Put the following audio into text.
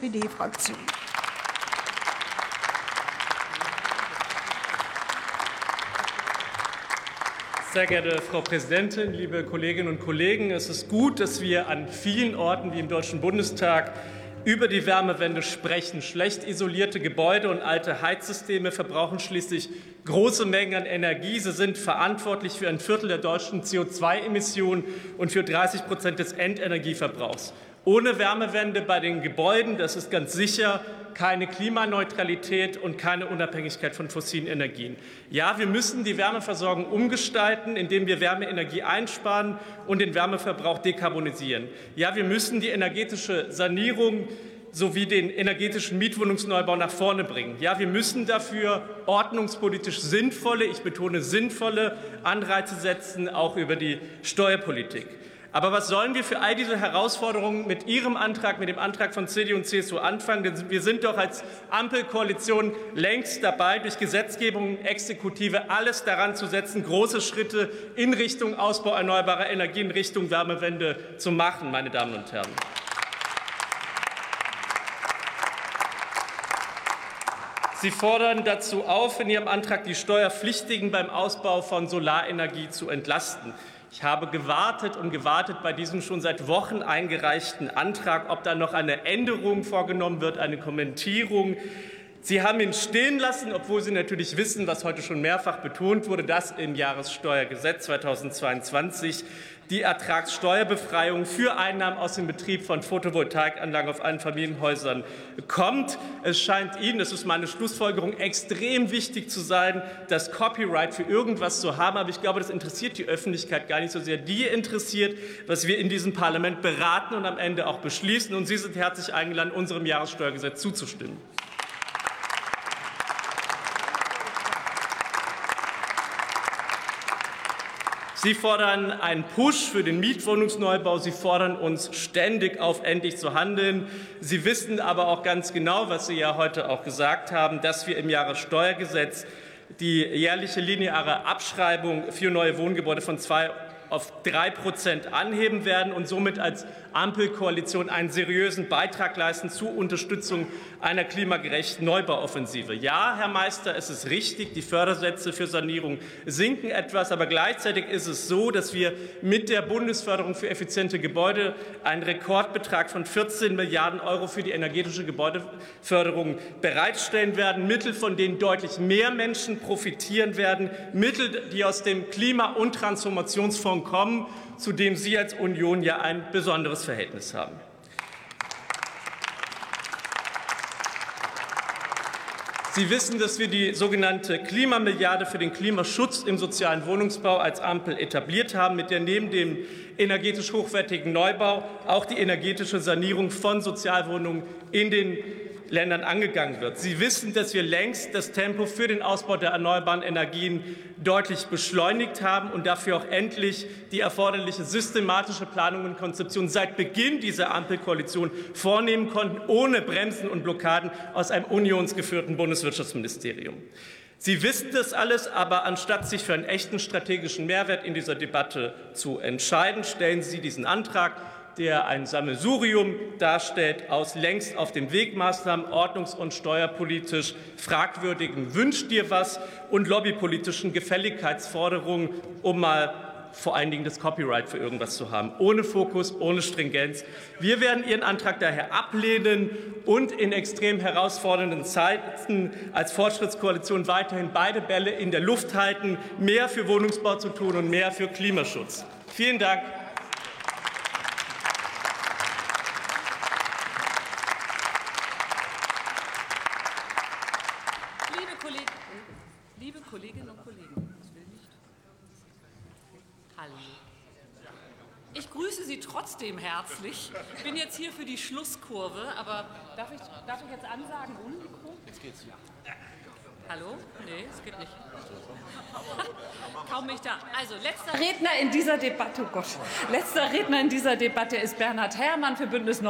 SPD-Fraktion. Sehr geehrte Frau Präsidentin, liebe Kolleginnen und Kollegen! Es ist gut, dass wir an vielen Orten wie im Deutschen Bundestag über die Wärmewende sprechen. Schlecht isolierte Gebäude und alte Heizsysteme verbrauchen schließlich große Mengen an Energie. Sie sind verantwortlich für ein Viertel der deutschen CO2-Emissionen und für 30 Prozent des Endenergieverbrauchs. Ohne Wärmewende bei den Gebäuden, das ist ganz sicher, keine Klimaneutralität und keine Unabhängigkeit von fossilen Energien. Ja, wir müssen die Wärmeversorgung umgestalten, indem wir Wärmeenergie einsparen und den Wärmeverbrauch dekarbonisieren. Ja, wir müssen die energetische Sanierung sowie den energetischen Mietwohnungsneubau nach vorne bringen. Ja, wir müssen dafür ordnungspolitisch sinnvolle, ich betone sinnvolle Anreize setzen, auch über die Steuerpolitik. Aber was sollen wir für all diese Herausforderungen mit Ihrem Antrag, mit dem Antrag von CDU und CSU anfangen? Denn wir sind doch als Ampelkoalition längst dabei, durch Gesetzgebung und Exekutive alles daran zu setzen, große Schritte in Richtung Ausbau erneuerbarer Energien, in Richtung Wärmewende zu machen, meine Damen und Herren. Sie fordern dazu auf, in Ihrem Antrag die Steuerpflichtigen beim Ausbau von Solarenergie zu entlasten. Ich habe gewartet und gewartet bei diesem schon seit Wochen eingereichten Antrag, ob da noch eine Änderung vorgenommen wird, eine Kommentierung. Sie haben ihn stehen lassen, obwohl Sie natürlich wissen, was heute schon mehrfach betont wurde, dass im Jahressteuergesetz 2022 die Ertragssteuerbefreiung für Einnahmen aus dem Betrieb von Photovoltaikanlagen auf Einfamilienhäusern kommt. Es scheint Ihnen, das ist meine Schlussfolgerung, extrem wichtig zu sein, das Copyright für irgendwas zu haben. Aber ich glaube, das interessiert die Öffentlichkeit gar nicht so sehr. Die interessiert, was wir in diesem Parlament beraten und am Ende auch beschließen. Und Sie sind herzlich eingeladen, unserem Jahressteuergesetz zuzustimmen. Sie fordern einen Push für den Mietwohnungsneubau. Sie fordern uns ständig auf, endlich zu handeln. Sie wissen aber auch ganz genau, was Sie ja heute auch gesagt haben, dass wir im Jahressteuergesetz die jährliche lineare Abschreibung für neue Wohngebäude von zwei auf drei Prozent anheben werden und somit als Ampelkoalition einen seriösen Beitrag leisten zur Unterstützung einer klimagerechten Neubauoffensive. Ja, Herr Meister, es ist richtig, die Fördersätze für Sanierung sinken etwas, aber gleichzeitig ist es so, dass wir mit der Bundesförderung für effiziente Gebäude einen Rekordbetrag von 14 Milliarden Euro für die energetische Gebäudeförderung bereitstellen werden, Mittel, von denen deutlich mehr Menschen profitieren werden, Mittel, die aus dem Klima- und Transformationsfonds Union kommen, zu dem Sie als Union ja ein besonderes Verhältnis haben. Sie wissen, dass wir die sogenannte Klimamilliarde für den Klimaschutz im sozialen Wohnungsbau als Ampel etabliert haben, mit der neben dem energetisch hochwertigen Neubau auch die energetische Sanierung von Sozialwohnungen in den Ländern angegangen wird. Sie wissen, dass wir längst das Tempo für den Ausbau der erneuerbaren Energien deutlich beschleunigt haben und dafür auch endlich die erforderliche systematische Planung und Konzeption seit Beginn dieser Ampelkoalition vornehmen konnten, ohne Bremsen und Blockaden aus einem unionsgeführten Bundeswirtschaftsministerium. Sie wissen das alles, aber anstatt sich für einen echten strategischen Mehrwert in dieser Debatte zu entscheiden, stellen Sie diesen Antrag der ein Sammelsurium darstellt aus längst auf dem Weg Maßnahmen ordnungs- und steuerpolitisch fragwürdigen Wünsch dir was und lobbypolitischen Gefälligkeitsforderungen, um mal vor allen Dingen das Copyright für irgendwas zu haben, ohne Fokus, ohne Stringenz. Wir werden Ihren Antrag daher ablehnen und in extrem herausfordernden Zeiten als Fortschrittskoalition weiterhin beide Bälle in der Luft halten, mehr für Wohnungsbau zu tun und mehr für Klimaschutz. Vielen Dank. Kolleginnen und Kollegen, Hallo. Ich grüße Sie trotzdem herzlich. Ich bin jetzt hier für die Schlusskurve, aber darf ich, darf ich jetzt ansagen ohne Mikro? Jetzt geht's. Ja. Hallo? Nee, es geht nicht. Kaum mich da. Also, letzter Redner in dieser Debatte, oh Gott, letzter Redner in dieser Debatte ist Bernhard Herrmann für Bündnis